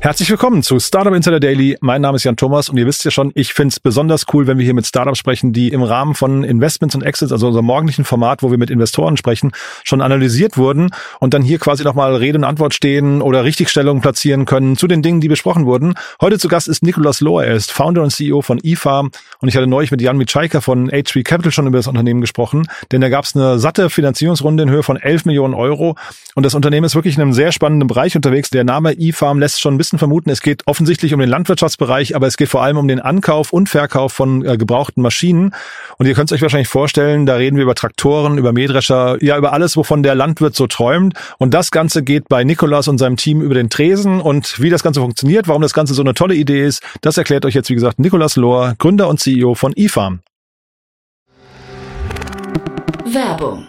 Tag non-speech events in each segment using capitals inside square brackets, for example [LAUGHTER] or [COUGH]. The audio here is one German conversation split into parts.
Herzlich willkommen zu Startup Insider Daily. Mein Name ist Jan Thomas und ihr wisst ja schon, ich finde es besonders cool, wenn wir hier mit Startups sprechen, die im Rahmen von Investments und Exits, also unserem morgendlichen Format, wo wir mit Investoren sprechen, schon analysiert wurden und dann hier quasi nochmal Rede und Antwort stehen oder Richtigstellungen platzieren können zu den Dingen, die besprochen wurden. Heute zu Gast ist Nicolas Lohr. Er ist Founder und CEO von eFarm und ich hatte neulich mit Jan Mitschaiker von H3 Capital schon über das Unternehmen gesprochen, denn da gab es eine satte Finanzierungsrunde in Höhe von 11 Millionen Euro und das Unternehmen ist wirklich in einem sehr spannenden Bereich unterwegs. Der Name eFarm lässt schon ein bisschen vermuten, es geht offensichtlich um den Landwirtschaftsbereich, aber es geht vor allem um den Ankauf und Verkauf von äh, gebrauchten Maschinen. Und ihr könnt es euch wahrscheinlich vorstellen, da reden wir über Traktoren, über Mähdrescher, ja über alles, wovon der Landwirt so träumt. Und das Ganze geht bei Nikolas und seinem Team über den Tresen. Und wie das Ganze funktioniert, warum das Ganze so eine tolle Idee ist, das erklärt euch jetzt, wie gesagt, Nikolas Lohr, Gründer und CEO von eFarm. Werbung.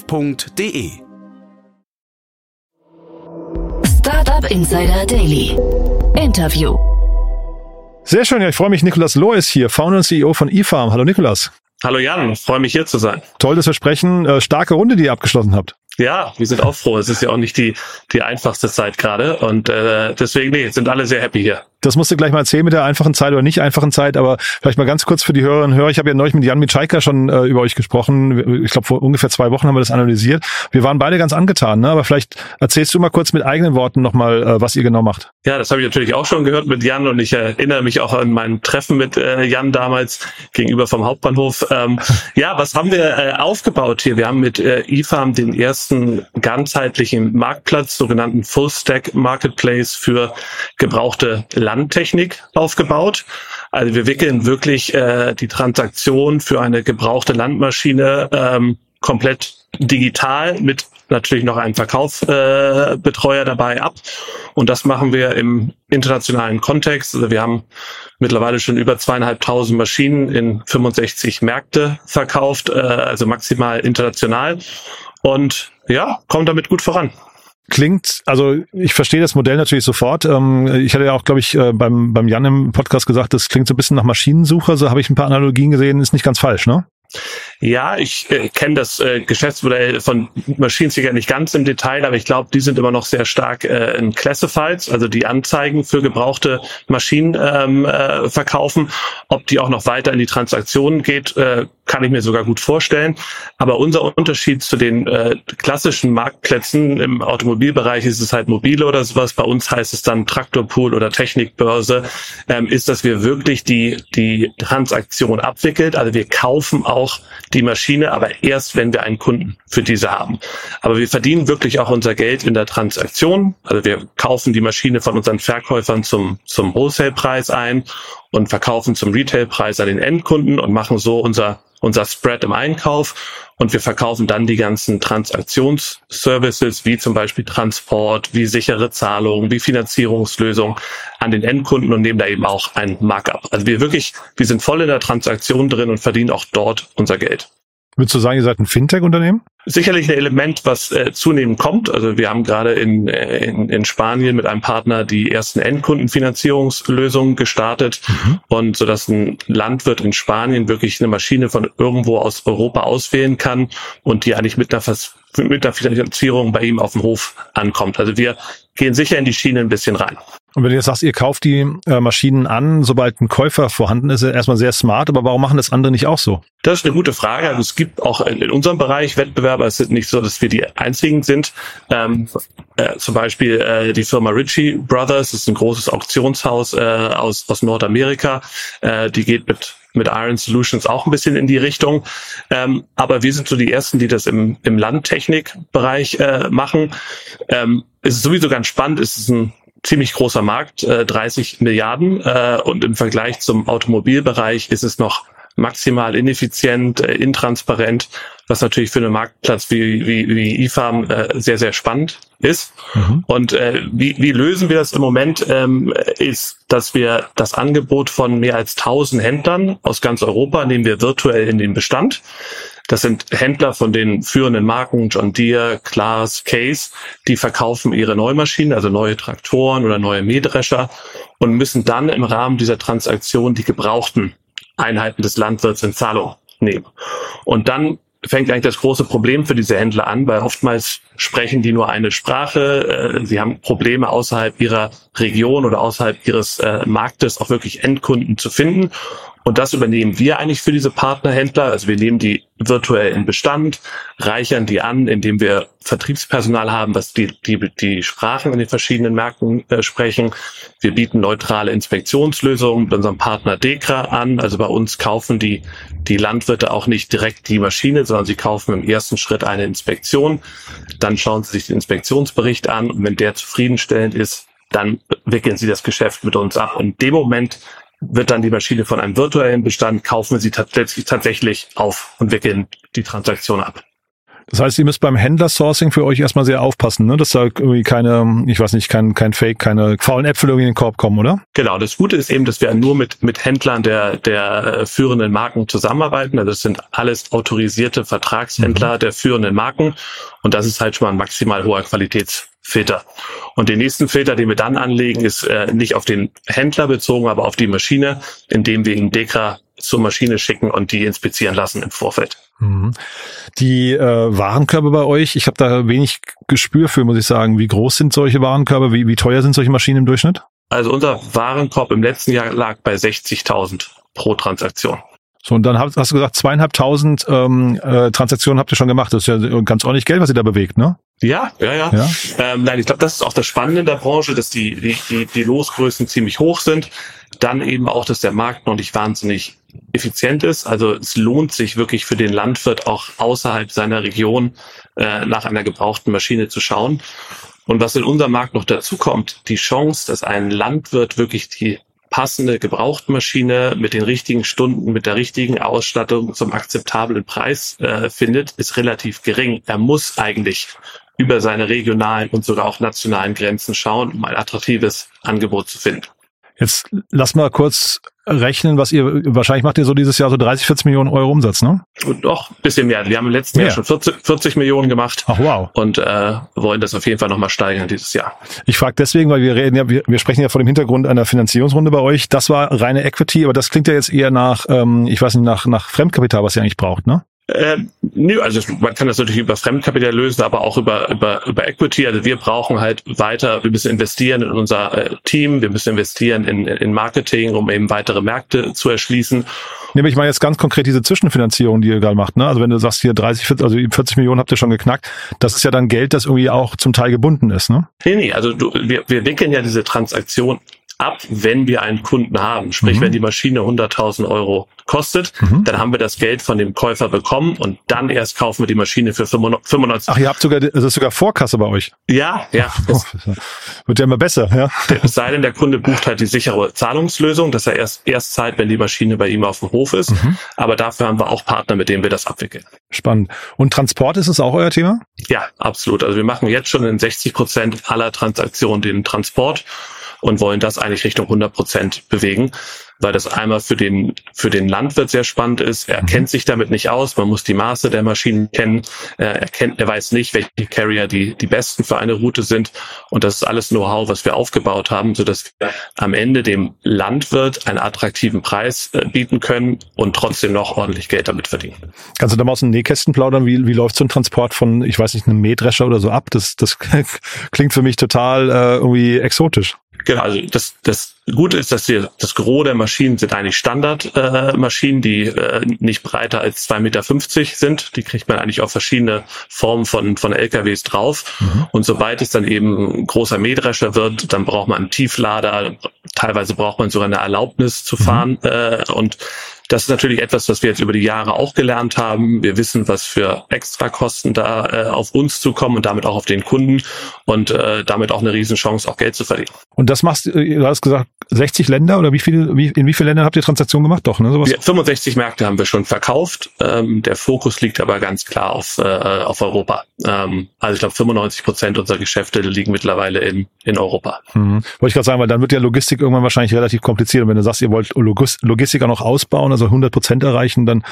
startup.de. Startup Insider Daily. Interview. Sehr schön, ja, ich freue mich. Nikolas Lohr ist hier, Founder und CEO von eFarm. Hallo Nikolas. Hallo Jan, freue mich hier zu sein. Toll, dass wir sprechen. Äh, starke Runde, die ihr abgeschlossen habt. Ja, wir sind auch froh. Es ist ja auch nicht die, die einfachste Zeit gerade. Und äh, deswegen, nee, sind alle sehr happy hier. Das musst du gleich mal erzählen mit der einfachen Zeit oder nicht einfachen Zeit, aber vielleicht mal ganz kurz für die Hörerinnen und Hörer. Ich habe ja neulich mit Jan Mitschaiker schon äh, über euch gesprochen. Ich glaube, vor ungefähr zwei Wochen haben wir das analysiert. Wir waren beide ganz angetan, ne? aber vielleicht erzählst du mal kurz mit eigenen Worten nochmal, äh, was ihr genau macht. Ja, das habe ich natürlich auch schon gehört mit Jan und ich erinnere mich auch an mein Treffen mit äh, Jan damals gegenüber vom Hauptbahnhof. Ähm, [LAUGHS] ja, was haben wir äh, aufgebaut hier? Wir haben mit äh, eFarm den ersten ganzheitlichen Marktplatz, sogenannten Full Stack Marketplace für gebrauchte Landtechnik aufgebaut. Also wir wickeln wirklich äh, die Transaktion für eine gebrauchte Landmaschine ähm, komplett digital mit natürlich noch einem Verkaufsbetreuer äh, Betreuer dabei ab. Und das machen wir im internationalen Kontext. Also wir haben mittlerweile schon über zweieinhalbtausend Maschinen in 65 Märkte verkauft, äh, also maximal international. Und ja, kommt damit gut voran klingt, also ich verstehe das Modell natürlich sofort. Ähm, ich hatte ja auch, glaube ich, äh, beim, beim Jan im Podcast gesagt, das klingt so ein bisschen nach Maschinensucher, so habe ich ein paar Analogien gesehen, ist nicht ganz falsch, ne? Ja, ich äh, kenne das äh, Geschäftsmodell von Machines sicher nicht ganz im Detail, aber ich glaube, die sind immer noch sehr stark äh, in Classifieds, also die Anzeigen für gebrauchte Maschinen ähm, äh, verkaufen. Ob die auch noch weiter in die Transaktionen geht, äh, kann ich mir sogar gut vorstellen. Aber unser Unterschied zu den äh, klassischen Marktplätzen im Automobilbereich ist es halt mobile oder sowas. Bei uns heißt es dann Traktorpool oder Technikbörse, ähm, ist, dass wir wirklich die, die Transaktion abwickelt. Also wir kaufen auch die Maschine, aber erst, wenn wir einen Kunden für diese haben. Aber wir verdienen wirklich auch unser Geld in der Transaktion. Also wir kaufen die Maschine von unseren Verkäufern zum, zum Wholesale-Preis ein und verkaufen zum Retail-Preis an den Endkunden und machen so unser, unser Spread im Einkauf. Und wir verkaufen dann die ganzen Transaktionsservices, wie zum Beispiel Transport, wie sichere Zahlungen, wie Finanzierungslösungen an den Endkunden und nehmen da eben auch ein Markup. Also wir wirklich, wir sind voll in der Transaktion drin und verdienen auch dort unser Geld. Würdest du sagen, ihr seid ein Fintech-Unternehmen? Sicherlich ein Element, was äh, zunehmend kommt. Also wir haben gerade in, äh, in, in Spanien mit einem Partner die ersten Endkundenfinanzierungslösungen gestartet mhm. und so dass ein Landwirt in Spanien wirklich eine Maschine von irgendwo aus Europa auswählen kann und die eigentlich mit einer, mit einer Finanzierung bei ihm auf dem Hof ankommt. Also wir gehen sicher in die Schiene ein bisschen rein. Und wenn du jetzt sagst, ihr kauft die äh, Maschinen an, sobald ein Käufer vorhanden ist, erstmal sehr smart, aber warum machen das andere nicht auch so? Das ist eine gute Frage. Also es gibt auch in unserem Bereich Wettbewerber. Es ist nicht so, dass wir die einzigen sind. Ähm, äh, zum Beispiel äh, die Firma Ritchie Brothers, ist ein großes Auktionshaus äh, aus, aus Nordamerika. Äh, die geht mit mit Iron Solutions auch ein bisschen in die Richtung. Ähm, aber wir sind so die Ersten, die das im, im Landtechnikbereich äh, machen. Ähm, es ist sowieso ganz spannend. Es ist ein ziemlich großer Markt, äh, 30 Milliarden. Äh, und im Vergleich zum Automobilbereich ist es noch maximal ineffizient, äh, intransparent, was natürlich für einen Marktplatz wie, wie, wie IFAM äh, sehr, sehr spannend ist. Mhm. Und äh, wie, wie lösen wir das im Moment, ähm, ist, dass wir das Angebot von mehr als 1000 Händlern aus ganz Europa nehmen wir virtuell in den Bestand. Das sind Händler von den führenden Marken John Deere, Claas, Case, die verkaufen ihre Neumaschinen, also neue Traktoren oder neue Mähdrescher und müssen dann im Rahmen dieser Transaktion die gebrauchten Einheiten des Landwirts in Zahlung nehmen. Und dann fängt eigentlich das große Problem für diese Händler an, weil oftmals sprechen die nur eine Sprache, äh, sie haben Probleme außerhalb ihrer Region oder außerhalb ihres äh, Marktes auch wirklich Endkunden zu finden. Und das übernehmen wir eigentlich für diese Partnerhändler. Also wir nehmen die virtuell in Bestand, reichern die an, indem wir Vertriebspersonal haben, was die, die, die Sprachen in den verschiedenen Märkten äh, sprechen. Wir bieten neutrale Inspektionslösungen mit unserem Partner Dekra an. Also bei uns kaufen die, die Landwirte auch nicht direkt die Maschine, sondern sie kaufen im ersten Schritt eine Inspektion. Dann schauen sie sich den Inspektionsbericht an und wenn der zufriedenstellend ist, dann wickeln sie das Geschäft mit uns ab. Und in dem Moment wird dann die Maschine von einem virtuellen Bestand, kaufen wir sie tatsächlich, auf und wickeln die Transaktion ab. Das heißt, ihr müsst beim Händler-Sourcing für euch erstmal sehr aufpassen, ne? dass da irgendwie keine, ich weiß nicht, kein, kein Fake, keine faulen Äpfel irgendwie in den Korb kommen, oder? Genau, das Gute ist eben, dass wir nur mit, mit Händlern der, der äh, führenden Marken zusammenarbeiten. Also das sind alles autorisierte Vertragshändler mhm. der führenden Marken. Und das ist halt schon mal ein maximal hoher Qualitätsfilter. Und den nächsten Filter, den wir dann anlegen, ist äh, nicht auf den Händler bezogen, aber auf die Maschine, indem wir ihn Dekra zur Maschine schicken und die inspizieren lassen im Vorfeld. Mhm. Die äh, Warenkörbe bei euch, ich habe da wenig Gespür für, muss ich sagen. Wie groß sind solche Warenkörbe? Wie, wie teuer sind solche Maschinen im Durchschnitt? Also unser Warenkorb im letzten Jahr lag bei 60.000 pro Transaktion. So, und dann hast, hast du gesagt, zweieinhalbtausend ähm, äh, Transaktionen habt ihr schon gemacht. Das ist ja ganz ordentlich Geld, was ihr da bewegt, ne? Ja, ja, ja. ja? Ähm, nein, ich glaube, das ist auch das Spannende in der Branche, dass die, die, die, die Losgrößen ziemlich hoch sind. Dann eben auch, dass der Markt noch nicht wahnsinnig effizient ist. Also es lohnt sich wirklich für den Landwirt auch außerhalb seiner Region äh, nach einer gebrauchten Maschine zu schauen. Und was in unserem Markt noch dazu kommt, die Chance, dass ein Landwirt wirklich die passende Gebrauchtmaschine mit den richtigen Stunden, mit der richtigen Ausstattung zum akzeptablen Preis äh, findet, ist relativ gering. Er muss eigentlich über seine regionalen und sogar auch nationalen Grenzen schauen, um ein attraktives Angebot zu finden. Jetzt lass mal kurz rechnen, was ihr, wahrscheinlich macht ihr so dieses Jahr so 30, 40 Millionen Euro Umsatz, ne? Und doch, bisschen mehr. Wir haben im letzten mehr. Jahr schon 40, 40 Millionen gemacht. Ach wow. Und äh, wollen das auf jeden Fall nochmal steigern dieses Jahr. Ich frage deswegen, weil wir reden ja, wir, wir sprechen ja vor dem Hintergrund einer Finanzierungsrunde bei euch. Das war reine Equity, aber das klingt ja jetzt eher nach, ähm, ich weiß nicht, nach, nach Fremdkapital, was ihr eigentlich braucht, ne? Äh, nö, also man kann das natürlich über Fremdkapital lösen, aber auch über, über, über Equity. Also wir brauchen halt weiter, wir müssen investieren in unser äh, Team, wir müssen investieren in, in Marketing, um eben weitere Märkte zu erschließen. Nehme ich mal jetzt ganz konkret diese Zwischenfinanzierung, die ihr gerade macht. Ne? Also wenn du sagst, hier 30, 40, also 40 Millionen habt ihr schon geknackt, das ist ja dann Geld, das irgendwie auch zum Teil gebunden ist. Ne? Nee, nee, also du, wir, wir wickeln ja diese Transaktion ab, wenn wir einen Kunden haben. Sprich, mhm. wenn die Maschine 100.000 Euro kostet, mhm. dann haben wir das Geld von dem Käufer bekommen und dann erst kaufen wir die Maschine für 95. Ach, ihr habt sogar, das ist sogar Vorkasse bei euch. Ja, ja. [LAUGHS] Oh, wird ja immer besser, ja. Es sei denn, der Kunde bucht halt die sichere Zahlungslösung, dass er erst, erst zahlt, wenn die Maschine bei ihm auf dem Hof ist. Mhm. Aber dafür haben wir auch Partner, mit denen wir das abwickeln. Spannend. Und Transport ist es auch euer Thema? Ja, absolut. Also wir machen jetzt schon in 60 Prozent aller Transaktionen den Transport und wollen das eigentlich Richtung 100 Prozent bewegen weil das einmal für den, für den Landwirt sehr spannend ist. Er mhm. kennt sich damit nicht aus. Man muss die Maße der Maschinen kennen. Er kennt, er weiß nicht, welche Carrier die, die besten für eine Route sind. Und das ist alles Know-how, was wir aufgebaut haben, so dass wir am Ende dem Landwirt einen attraktiven Preis äh, bieten können und trotzdem noch ordentlich Geld damit verdienen. Kannst du da mal aus dem Nähkästen plaudern? Wie, wie läuft so ein Transport von, ich weiß nicht, einem Mähdrescher oder so ab? Das, das [LAUGHS] klingt für mich total äh, irgendwie exotisch. Genau, also das, das Gute ist, dass wir das Gros der Maschinen sind eigentlich Standardmaschinen, äh, die äh, nicht breiter als 2,50 Meter sind. Die kriegt man eigentlich auf verschiedene Formen von, von LKWs drauf. Mhm. Und sobald es dann eben großer Mähdrescher wird, dann braucht man einen Tieflader, teilweise braucht man sogar eine Erlaubnis zu fahren. Mhm. Äh, und das ist natürlich etwas, was wir jetzt über die Jahre auch gelernt haben. Wir wissen, was für Extrakosten da äh, auf uns zukommen und damit auch auf den Kunden und äh, damit auch eine Riesenchance, auch Geld zu verdienen. Und das machst äh, du hast gesagt, 60 Länder oder wie viele, wie, in wie viele Ländern habt ihr Transaktionen gemacht? Doch, ne? Sowas? Wir, 65 Märkte haben wir schon verkauft. Ähm, der Fokus liegt aber ganz klar auf, äh, auf Europa. Ähm, also ich glaube, 95 Prozent unserer Geschäfte liegen mittlerweile in, in Europa. Mhm. Wollte ich gerade sagen, weil dann wird ja Logistik irgendwann wahrscheinlich relativ kompliziert. Und wenn du sagst, ihr wollt Logistik auch noch ausbauen, also 100 Prozent erreichen, dann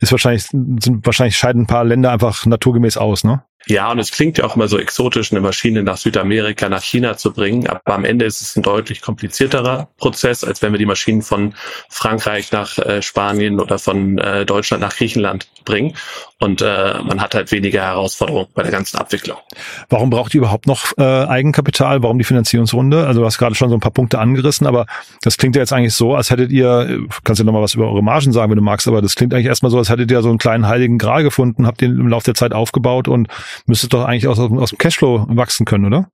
ist wahrscheinlich, sind wahrscheinlich scheiden ein paar Länder einfach naturgemäß aus, ne? Ja, und es klingt ja auch immer so exotisch, eine Maschine nach Südamerika, nach China zu bringen. Aber am Ende ist es ein deutlich komplizierterer Prozess, als wenn wir die Maschinen von Frankreich nach äh, Spanien oder von äh, Deutschland nach Griechenland bringen. Und äh, man hat halt weniger Herausforderungen bei der ganzen Abwicklung. Warum braucht ihr überhaupt noch äh, Eigenkapital? Warum die Finanzierungsrunde? Also du hast gerade schon so ein paar Punkte angerissen, aber das klingt ja jetzt eigentlich so, als hättet ihr, kannst du nochmal was über eure Margen sagen, wenn du magst, aber das klingt eigentlich erstmal so, als hättet ihr so einen kleinen heiligen Gral gefunden, habt den im Laufe der Zeit aufgebaut und müsstet doch eigentlich aus, aus dem Cashflow wachsen können, oder?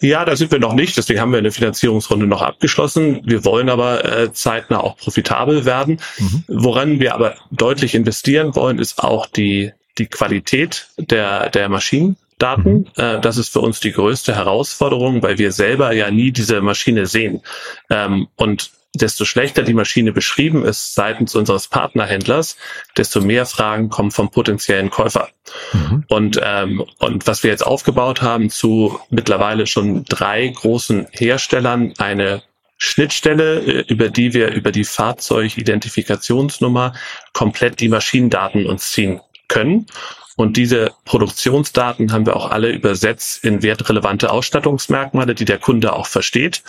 Ja, da sind wir noch nicht. Deswegen haben wir eine Finanzierungsrunde noch abgeschlossen. Wir wollen aber äh, zeitnah auch profitabel werden. Mhm. Woran wir aber deutlich investieren wollen, ist auch die, die Qualität der, der Maschinen. Daten. Mhm. Äh, das ist für uns die größte Herausforderung, weil wir selber ja nie diese Maschine sehen. Ähm, und desto schlechter die Maschine beschrieben ist seitens unseres Partnerhändlers, desto mehr Fragen kommen vom potenziellen Käufer. Mhm. Und, ähm, und was wir jetzt aufgebaut haben zu mittlerweile schon drei großen Herstellern, eine Schnittstelle, äh, über die wir über die Fahrzeugidentifikationsnummer komplett die Maschinendaten uns ziehen können. Und diese Produktionsdaten haben wir auch alle übersetzt in wertrelevante Ausstattungsmerkmale, die der Kunde auch versteht.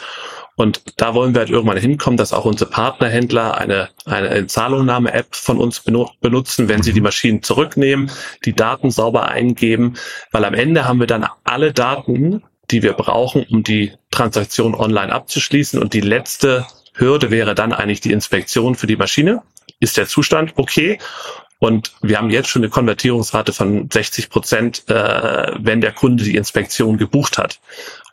Und da wollen wir halt irgendwann hinkommen, dass auch unsere Partnerhändler eine, eine Zahlungnahme-App von uns benutzen, wenn sie die Maschinen zurücknehmen, die Daten sauber eingeben, weil am Ende haben wir dann alle Daten, die wir brauchen, um die Transaktion online abzuschließen. Und die letzte Hürde wäre dann eigentlich die Inspektion für die Maschine. Ist der Zustand okay? Und wir haben jetzt schon eine Konvertierungsrate von 60 Prozent, äh, wenn der Kunde die Inspektion gebucht hat.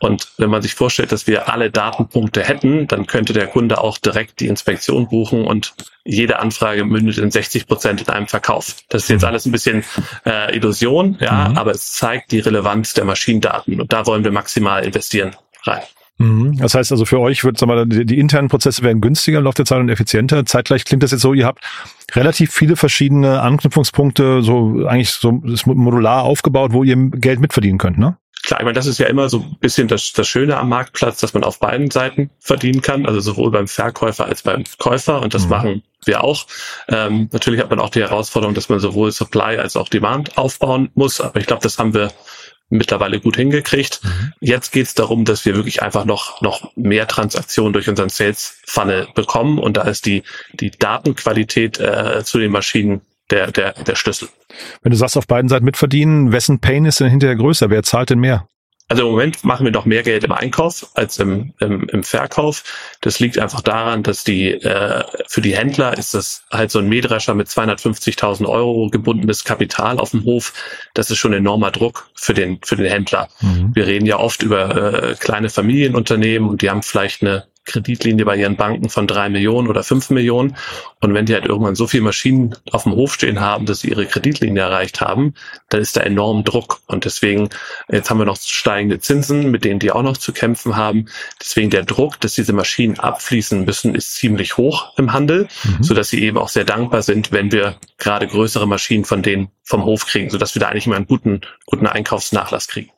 Und wenn man sich vorstellt, dass wir alle Datenpunkte hätten, dann könnte der Kunde auch direkt die Inspektion buchen und jede Anfrage mündet in 60 Prozent in einem Verkauf. Das ist jetzt alles ein bisschen äh, Illusion, ja, mhm. aber es zeigt die Relevanz der Maschinendaten und da wollen wir maximal investieren rein. Mhm. Das heißt also für euch wird, sagen wir, die, die internen Prozesse werden günstiger im Laufe der Zeit und effizienter. Zeitgleich klingt das jetzt so, ihr habt relativ viele verschiedene Anknüpfungspunkte, so eigentlich so modular aufgebaut, wo ihr Geld mitverdienen könnt, ne? Klar, ich meine, das ist ja immer so ein bisschen das, das Schöne am Marktplatz, dass man auf beiden Seiten verdienen kann, also sowohl beim Verkäufer als beim Käufer und das mhm. machen wir auch. Ähm, natürlich hat man auch die Herausforderung, dass man sowohl Supply als auch Demand aufbauen muss, aber ich glaube, das haben wir mittlerweile gut hingekriegt. Mhm. Jetzt geht es darum, dass wir wirklich einfach noch, noch mehr Transaktionen durch unseren Sales Funnel bekommen und da ist die, die Datenqualität äh, zu den Maschinen der, der, der Schlüssel. Wenn du sagst, auf beiden Seiten mitverdienen, wessen Pain ist denn hinterher größer? Wer zahlt denn mehr? Also im Moment machen wir noch mehr Geld im Einkauf als im, im, im Verkauf. Das liegt einfach daran, dass die äh, für die Händler ist das halt so ein Mähdrescher mit 250.000 Euro gebundenes Kapital auf dem Hof. Das ist schon enormer Druck für den für den Händler. Mhm. Wir reden ja oft über äh, kleine Familienunternehmen und die haben vielleicht eine Kreditlinie bei ihren Banken von drei Millionen oder fünf Millionen. Und wenn die halt irgendwann so viele Maschinen auf dem Hof stehen haben, dass sie ihre Kreditlinie erreicht haben, dann ist da enorm Druck. Und deswegen, jetzt haben wir noch steigende Zinsen, mit denen die auch noch zu kämpfen haben. Deswegen der Druck, dass diese Maschinen abfließen müssen, ist ziemlich hoch im Handel, mhm. so dass sie eben auch sehr dankbar sind, wenn wir gerade größere Maschinen von denen vom Hof kriegen, so dass wir da eigentlich immer einen guten, guten Einkaufsnachlass kriegen.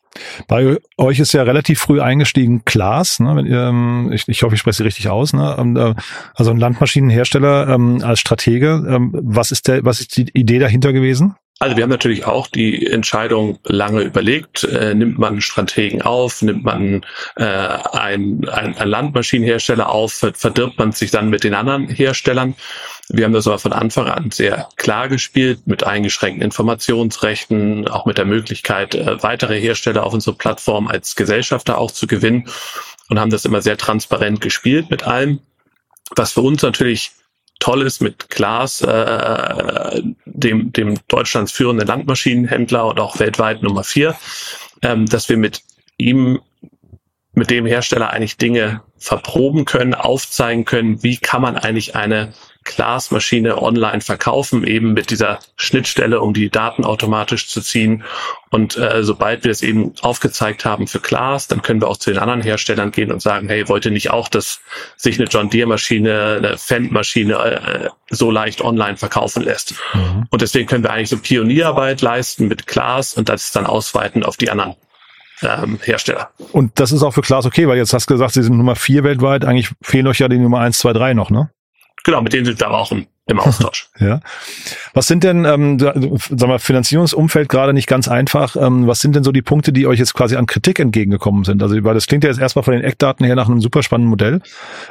Bei euch ist ja relativ früh eingestiegen Klaas, ne? Ähm, ich, ich hoffe, ich spreche sie richtig aus. Ne? Ähm, äh, also ein Landmaschinenhersteller ähm, als Stratege. Ähm, was ist der, was ist die Idee dahinter gewesen? Also wir haben natürlich auch die Entscheidung lange überlegt, äh, nimmt man einen Strategen auf, nimmt man äh, einen ein Landmaschinenhersteller auf, verdirbt man sich dann mit den anderen Herstellern. Wir haben das aber von Anfang an sehr klar gespielt, mit eingeschränkten Informationsrechten, auch mit der Möglichkeit, äh, weitere Hersteller auf unsere Plattform als Gesellschafter auch zu gewinnen. und haben das immer sehr transparent gespielt mit allem. Was für uns natürlich toll ist mit Glas, äh, dem, dem Deutschlands führenden Landmaschinenhändler und auch weltweit Nummer vier, ähm, dass wir mit ihm, mit dem Hersteller eigentlich Dinge verproben können, aufzeigen können, wie kann man eigentlich eine Glasmaschine online verkaufen, eben mit dieser Schnittstelle, um die Daten automatisch zu ziehen. Und äh, sobald wir es eben aufgezeigt haben für Glas, dann können wir auch zu den anderen Herstellern gehen und sagen, hey, wollt ihr nicht auch, dass sich eine John Deere Maschine, eine Fendt-Maschine äh, so leicht online verkaufen lässt? Mhm. Und deswegen können wir eigentlich so Pionierarbeit leisten mit Glas und das dann ausweiten auf die anderen ähm, Hersteller. Und das ist auch für Klaas okay, weil jetzt hast du gesagt, sie sind Nummer vier weltweit. Eigentlich fehlen euch ja die Nummer eins, zwei, drei noch, ne? Genau, mit denen sind wir aber auch im, im Austausch. [LAUGHS] ja. Was sind denn, ähm, sag mal, Finanzierungsumfeld gerade nicht ganz einfach. Ähm, was sind denn so die Punkte, die euch jetzt quasi an Kritik entgegengekommen sind? Also, weil das klingt ja jetzt erstmal von den Eckdaten her nach einem super spannenden Modell.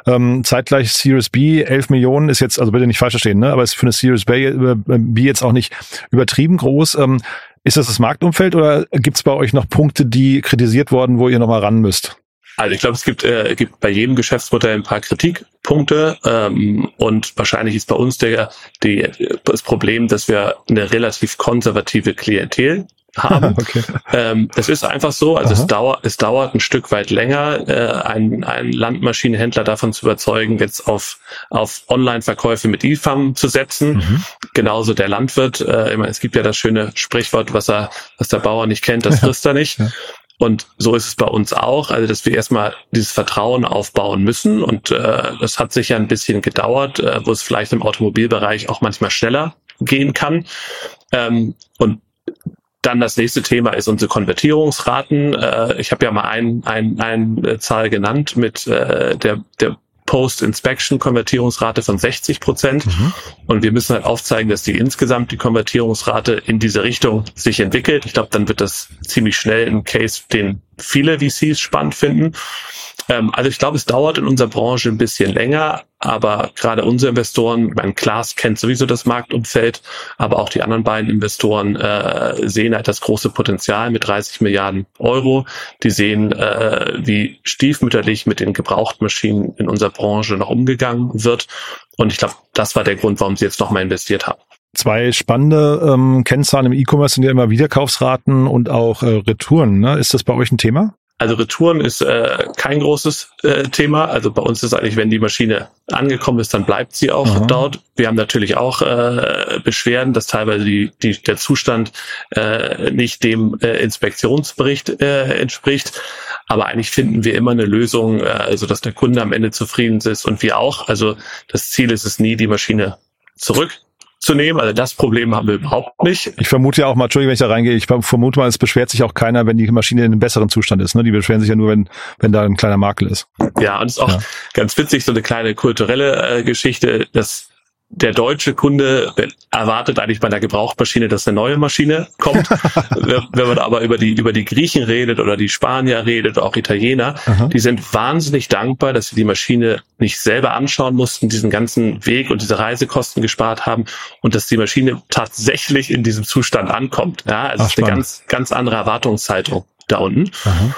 Ähm, zeitgleich Series B, 11 Millionen ist jetzt, also bitte nicht falsch verstehen, ne? aber ist für eine Series B, äh, B jetzt auch nicht übertrieben groß. Ähm, ist das das Marktumfeld oder gibt es bei euch noch Punkte, die kritisiert worden, wo ihr nochmal ran müsst? Also ich glaube, es gibt, äh, gibt bei jedem Geschäftsmodell ein paar Kritikpunkte ähm, und wahrscheinlich ist bei uns der, die, das Problem, dass wir eine relativ konservative Klientel haben. [LAUGHS] okay. ähm, das ist einfach so. Also es dauert, es dauert ein Stück weit länger, äh, einen, einen Landmaschinenhändler davon zu überzeugen, jetzt auf, auf Online-Verkäufe mit IFAM zu setzen. Mhm. Genauso der Landwirt. Äh, ich meine, es gibt ja das schöne Sprichwort, was er, was der Bauer nicht kennt, das frisst er nicht. Ja. Und so ist es bei uns auch, also dass wir erstmal dieses Vertrauen aufbauen müssen. Und äh, das hat sicher ein bisschen gedauert, äh, wo es vielleicht im Automobilbereich auch manchmal schneller gehen kann. Ähm, und dann das nächste Thema ist unsere Konvertierungsraten. Äh, ich habe ja mal ein, ein, eine Zahl genannt mit äh, der, der Post-Inspection-Konvertierungsrate von 60 Prozent. Mhm. Und wir müssen halt aufzeigen, dass die insgesamt die Konvertierungsrate in diese Richtung sich entwickelt. Ich glaube, dann wird das ziemlich schnell ein Case, den viele VCs spannend finden. Ähm, also ich glaube, es dauert in unserer Branche ein bisschen länger, aber gerade unsere Investoren, mein Klaas kennt sowieso das Marktumfeld, aber auch die anderen beiden Investoren äh, sehen halt das große Potenzial mit 30 Milliarden Euro. Die sehen, äh, wie stiefmütterlich mit den Gebrauchtmaschinen in unserer Branche noch umgegangen wird. Und ich glaube, das war der Grund, warum sie jetzt nochmal investiert haben. Zwei spannende ähm, Kennzahlen im E-Commerce sind ja immer Wiederkaufsraten und auch äh, Retouren. Ne? Ist das bei euch ein Thema? Also Retouren ist äh, kein großes äh, Thema. Also bei uns ist eigentlich, wenn die Maschine angekommen ist, dann bleibt sie auch Aha. dort. Wir haben natürlich auch äh, Beschwerden, dass teilweise die, die, der Zustand äh, nicht dem äh, Inspektionsbericht äh, entspricht. Aber eigentlich finden wir immer eine Lösung, äh, also dass der Kunde am Ende zufrieden ist und wir auch. Also das Ziel ist es nie, die Maschine zurück zu nehmen. Also das Problem haben wir überhaupt nicht. Ich vermute ja auch mal, Entschuldigung, wenn ich da reingehe, ich vermute mal, es beschwert sich auch keiner, wenn die Maschine in einem besseren Zustand ist. Ne? Die beschweren sich ja nur, wenn, wenn da ein kleiner Makel ist. Ja, und es ist auch ja. ganz witzig, so eine kleine kulturelle äh, Geschichte, dass der deutsche Kunde erwartet eigentlich bei einer Gebrauchtmaschine, dass eine neue Maschine kommt. [LAUGHS] Wenn man aber über die, über die Griechen redet oder die Spanier redet, auch Italiener, Aha. die sind wahnsinnig dankbar, dass sie die Maschine nicht selber anschauen mussten, diesen ganzen Weg und diese Reisekosten gespart haben und dass die Maschine tatsächlich in diesem Zustand ankommt. Ja, also Ach, ist eine ganz, ganz andere Erwartungshaltung da unten. Aha.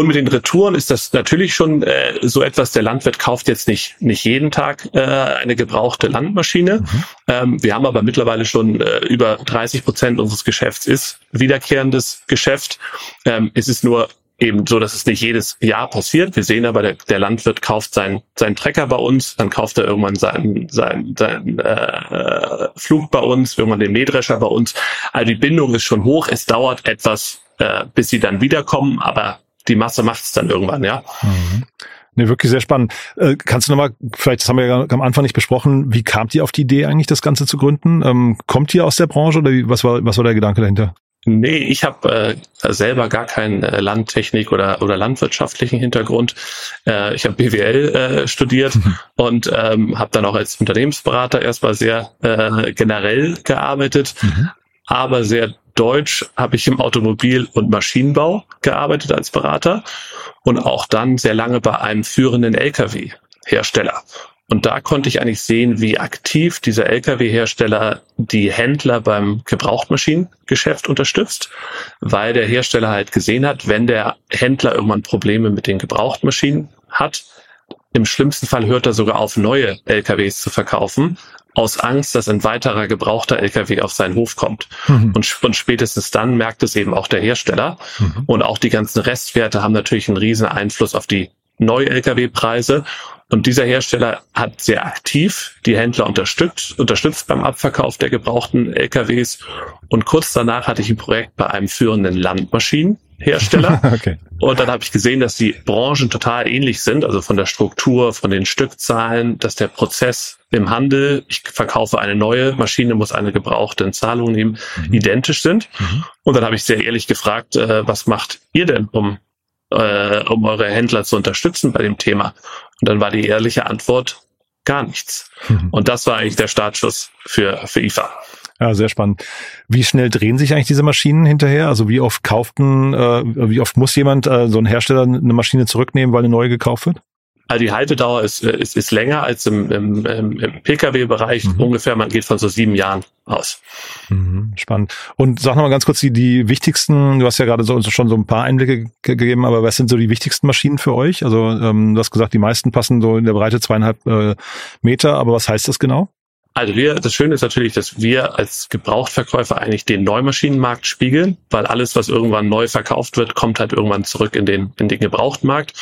Und mit den Retouren ist das natürlich schon äh, so etwas, der Landwirt kauft jetzt nicht, nicht jeden Tag äh, eine gebrauchte Landmaschine. Mhm. Ähm, wir haben aber mittlerweile schon äh, über 30 Prozent unseres Geschäfts ist wiederkehrendes Geschäft. Ähm, es ist nur eben so, dass es nicht jedes Jahr passiert. Wir sehen aber, der, der Landwirt kauft seinen, seinen Trecker bei uns, dann kauft er irgendwann seinen, seinen, seinen äh, Flug bei uns, irgendwann den Mähdrescher bei uns. Also die Bindung ist schon hoch. Es dauert etwas, äh, bis sie dann wiederkommen, aber die Masse macht es dann irgendwann, ja. Mhm. Nee, wirklich sehr spannend. Äh, kannst du nochmal, vielleicht, das haben wir ja am Anfang nicht besprochen, wie kamt ihr auf die Idee eigentlich, das Ganze zu gründen? Ähm, kommt ihr aus der Branche oder was war, was war der Gedanke dahinter? Nee, ich habe äh, selber gar keinen äh, Landtechnik oder oder landwirtschaftlichen Hintergrund. Äh, ich habe BWL äh, studiert mhm. und ähm, habe dann auch als Unternehmensberater erstmal sehr äh, generell gearbeitet, mhm. aber sehr Deutsch habe ich im Automobil- und Maschinenbau gearbeitet als Berater und auch dann sehr lange bei einem führenden Lkw-Hersteller. Und da konnte ich eigentlich sehen, wie aktiv dieser Lkw-Hersteller die Händler beim Gebrauchtmaschinengeschäft unterstützt, weil der Hersteller halt gesehen hat, wenn der Händler irgendwann Probleme mit den Gebrauchtmaschinen hat, im schlimmsten Fall hört er sogar auf, neue LKWs zu verkaufen, aus Angst, dass ein weiterer gebrauchter LKW auf seinen Hof kommt. Mhm. Und, und, spätestens dann merkt es eben auch der Hersteller. Mhm. Und auch die ganzen Restwerte haben natürlich einen riesen Einfluss auf die Neu-Lkw-Preise. Und dieser Hersteller hat sehr aktiv die Händler unterstützt, unterstützt beim Abverkauf der gebrauchten LKWs. Und kurz danach hatte ich ein Projekt bei einem führenden Landmaschinenhersteller. [LAUGHS] okay. Und dann habe ich gesehen, dass die Branchen total ähnlich sind, also von der Struktur, von den Stückzahlen, dass der Prozess im Handel, ich verkaufe eine neue Maschine, muss eine gebrauchte in Zahlung nehmen, mhm. identisch sind. Mhm. Und dann habe ich sehr ehrlich gefragt, äh, was macht ihr denn, um äh, um eure Händler zu unterstützen bei dem Thema? Und dann war die ehrliche Antwort gar nichts. Mhm. Und das war eigentlich der Startschuss für, für IFA. Ja, sehr spannend. Wie schnell drehen sich eigentlich diese Maschinen hinterher? Also wie oft kauften, äh, wie oft muss jemand, äh, so ein Hersteller, eine Maschine zurücknehmen, weil eine neue gekauft wird? Also die Haltedauer ist, äh, ist, ist länger als im, im, im Pkw-Bereich. Mhm. Ungefähr, man geht von so sieben Jahren aus. Mhm, spannend. Und sag nochmal ganz kurz die, die wichtigsten, du hast ja gerade so, schon so ein paar Einblicke gegeben, aber was sind so die wichtigsten Maschinen für euch? Also ähm, du hast gesagt, die meisten passen so in der Breite zweieinhalb äh, Meter, aber was heißt das genau? Also wir, das Schöne ist natürlich, dass wir als Gebrauchtverkäufer eigentlich den Neumaschinenmarkt spiegeln, weil alles, was irgendwann neu verkauft wird, kommt halt irgendwann zurück in den, in den Gebrauchtmarkt.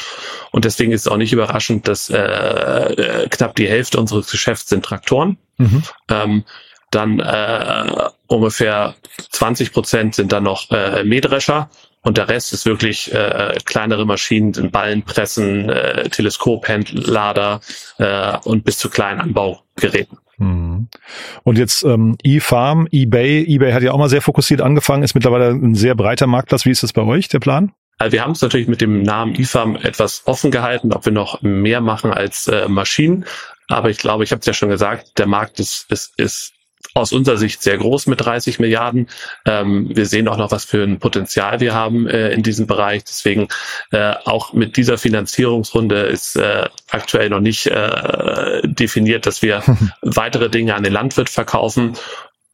Und deswegen ist es auch nicht überraschend, dass äh, äh, knapp die Hälfte unseres Geschäfts sind Traktoren. Mhm. Ähm, dann äh, ungefähr 20 Prozent sind dann noch äh, Mähdrescher und der Rest ist wirklich äh, kleinere Maschinen, sind Ballenpressen, äh, Teleskophändlader äh, und bis zu kleinen Anbaugeräten. Mhm. Und jetzt ähm, eFarm, eBay, eBay hat ja auch mal sehr fokussiert angefangen, ist mittlerweile ein sehr breiter Marktplatz. Wie ist das bei euch, der Plan? Also wir haben es natürlich mit dem Namen eFarm etwas offen gehalten, ob wir noch mehr machen als äh, Maschinen. Aber ich glaube, ich habe es ja schon gesagt, der Markt ist, ist, ist aus unserer Sicht sehr groß mit 30 Milliarden. Ähm, wir sehen auch noch, was für ein Potenzial wir haben äh, in diesem Bereich. Deswegen äh, auch mit dieser Finanzierungsrunde ist äh, aktuell noch nicht äh, definiert, dass wir [LAUGHS] weitere Dinge an den Landwirt verkaufen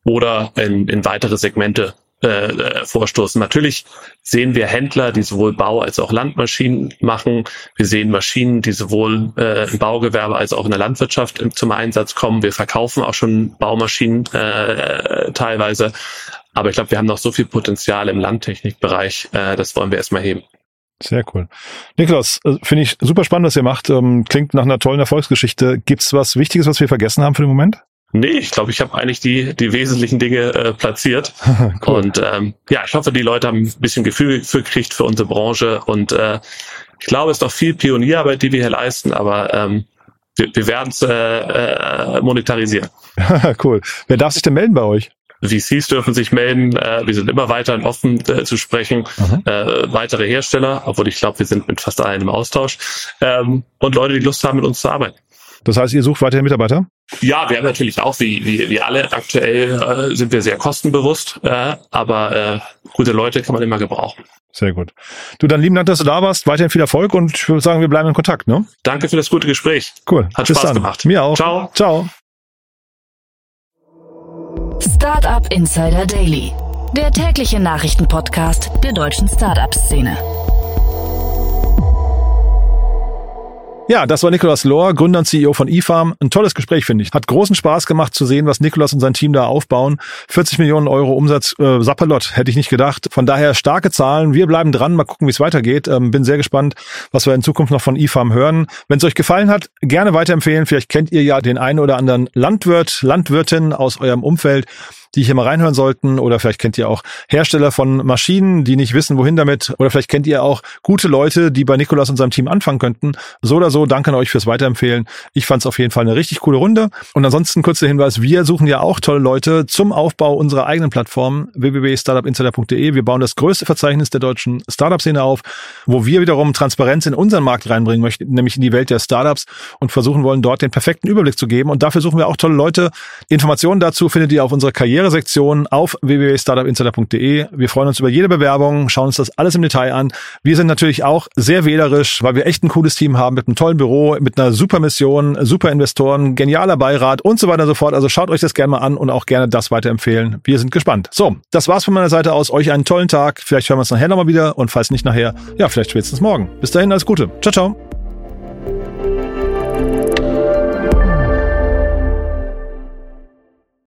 oder in, in weitere Segmente äh, äh, vorstoßen. Natürlich sehen wir Händler, die sowohl Bau als auch Landmaschinen machen. Wir sehen Maschinen, die sowohl äh, im Baugewerbe als auch in der Landwirtschaft zum Einsatz kommen. Wir verkaufen auch schon Baumaschinen äh, teilweise. Aber ich glaube, wir haben noch so viel Potenzial im Landtechnikbereich. Äh, das wollen wir erstmal heben. Sehr cool. Niklas, äh, finde ich super spannend, was ihr macht. Ähm, klingt nach einer tollen Erfolgsgeschichte. Gibt's was Wichtiges, was wir vergessen haben für den Moment? Nee, ich glaube, ich habe eigentlich die, die wesentlichen Dinge äh, platziert. [LAUGHS] cool. Und ähm, ja, ich hoffe, die Leute haben ein bisschen Gefühl für gekriegt für unsere Branche. Und äh, ich glaube, es ist noch viel Pionierarbeit, die wir hier leisten, aber ähm, wir, wir werden es äh, äh, monetarisieren. [LAUGHS] cool. Wer darf sich denn melden bei euch? VCs dürfen sich melden. Äh, wir sind immer weiterhin offen äh, zu sprechen. Mhm. Äh, weitere Hersteller, obwohl ich glaube, wir sind mit fast allen im Austausch. Ähm, und Leute, die Lust haben, mit uns zu arbeiten. Das heißt, ihr sucht weiterhin Mitarbeiter? Ja, wir haben natürlich auch, wie, wie, wie alle aktuell, äh, sind wir sehr kostenbewusst, äh, aber äh, gute Leute kann man immer gebrauchen. Sehr gut. Du, dann lieben Dank, dass du da warst. Weiterhin viel Erfolg und ich würde sagen, wir bleiben in Kontakt. Ne? Danke für das gute Gespräch. Cool. Hat Bis Spaß dann. gemacht. Mir auch. Ciao. Ciao. Startup Insider Daily, der tägliche Nachrichtenpodcast der deutschen Startup-Szene. Ja, das war Nikolaus Lohr, Gründer und CEO von eFarm. Ein tolles Gespräch, finde ich. Hat großen Spaß gemacht zu sehen, was Nikolaus und sein Team da aufbauen. 40 Millionen Euro Umsatz, äh, Sapperlot, hätte ich nicht gedacht. Von daher starke Zahlen. Wir bleiben dran, mal gucken, wie es weitergeht. Ähm, bin sehr gespannt, was wir in Zukunft noch von eFarm hören. Wenn es euch gefallen hat, gerne weiterempfehlen. Vielleicht kennt ihr ja den einen oder anderen Landwirt, Landwirtin aus eurem Umfeld die hier mal reinhören sollten. Oder vielleicht kennt ihr auch Hersteller von Maschinen, die nicht wissen, wohin damit. Oder vielleicht kennt ihr auch gute Leute, die bei Nikolas und seinem Team anfangen könnten. So oder so, danke an euch fürs Weiterempfehlen. Ich fand es auf jeden Fall eine richtig coole Runde. Und ansonsten kurzer Hinweis, wir suchen ja auch tolle Leute zum Aufbau unserer eigenen Plattform www.startupinsider.de. Wir bauen das größte Verzeichnis der deutschen Startup-Szene auf, wo wir wiederum Transparenz in unseren Markt reinbringen möchten, nämlich in die Welt der Startups und versuchen wollen, dort den perfekten Überblick zu geben. Und dafür suchen wir auch tolle Leute. Informationen dazu findet ihr auf unserer Karriere Karrieresektion auf www.startupinsider.de. Wir freuen uns über jede Bewerbung, schauen uns das alles im Detail an. Wir sind natürlich auch sehr wählerisch, weil wir echt ein cooles Team haben mit einem tollen Büro mit einer super Mission, super Investoren, genialer Beirat und so weiter und so fort. Also schaut euch das gerne mal an und auch gerne das weiterempfehlen. Wir sind gespannt. So, das war's von meiner Seite aus. Euch einen tollen Tag. Vielleicht hören wir uns nachher nochmal wieder und falls nicht nachher, ja, vielleicht spätestens morgen. Bis dahin, alles Gute. Ciao, ciao.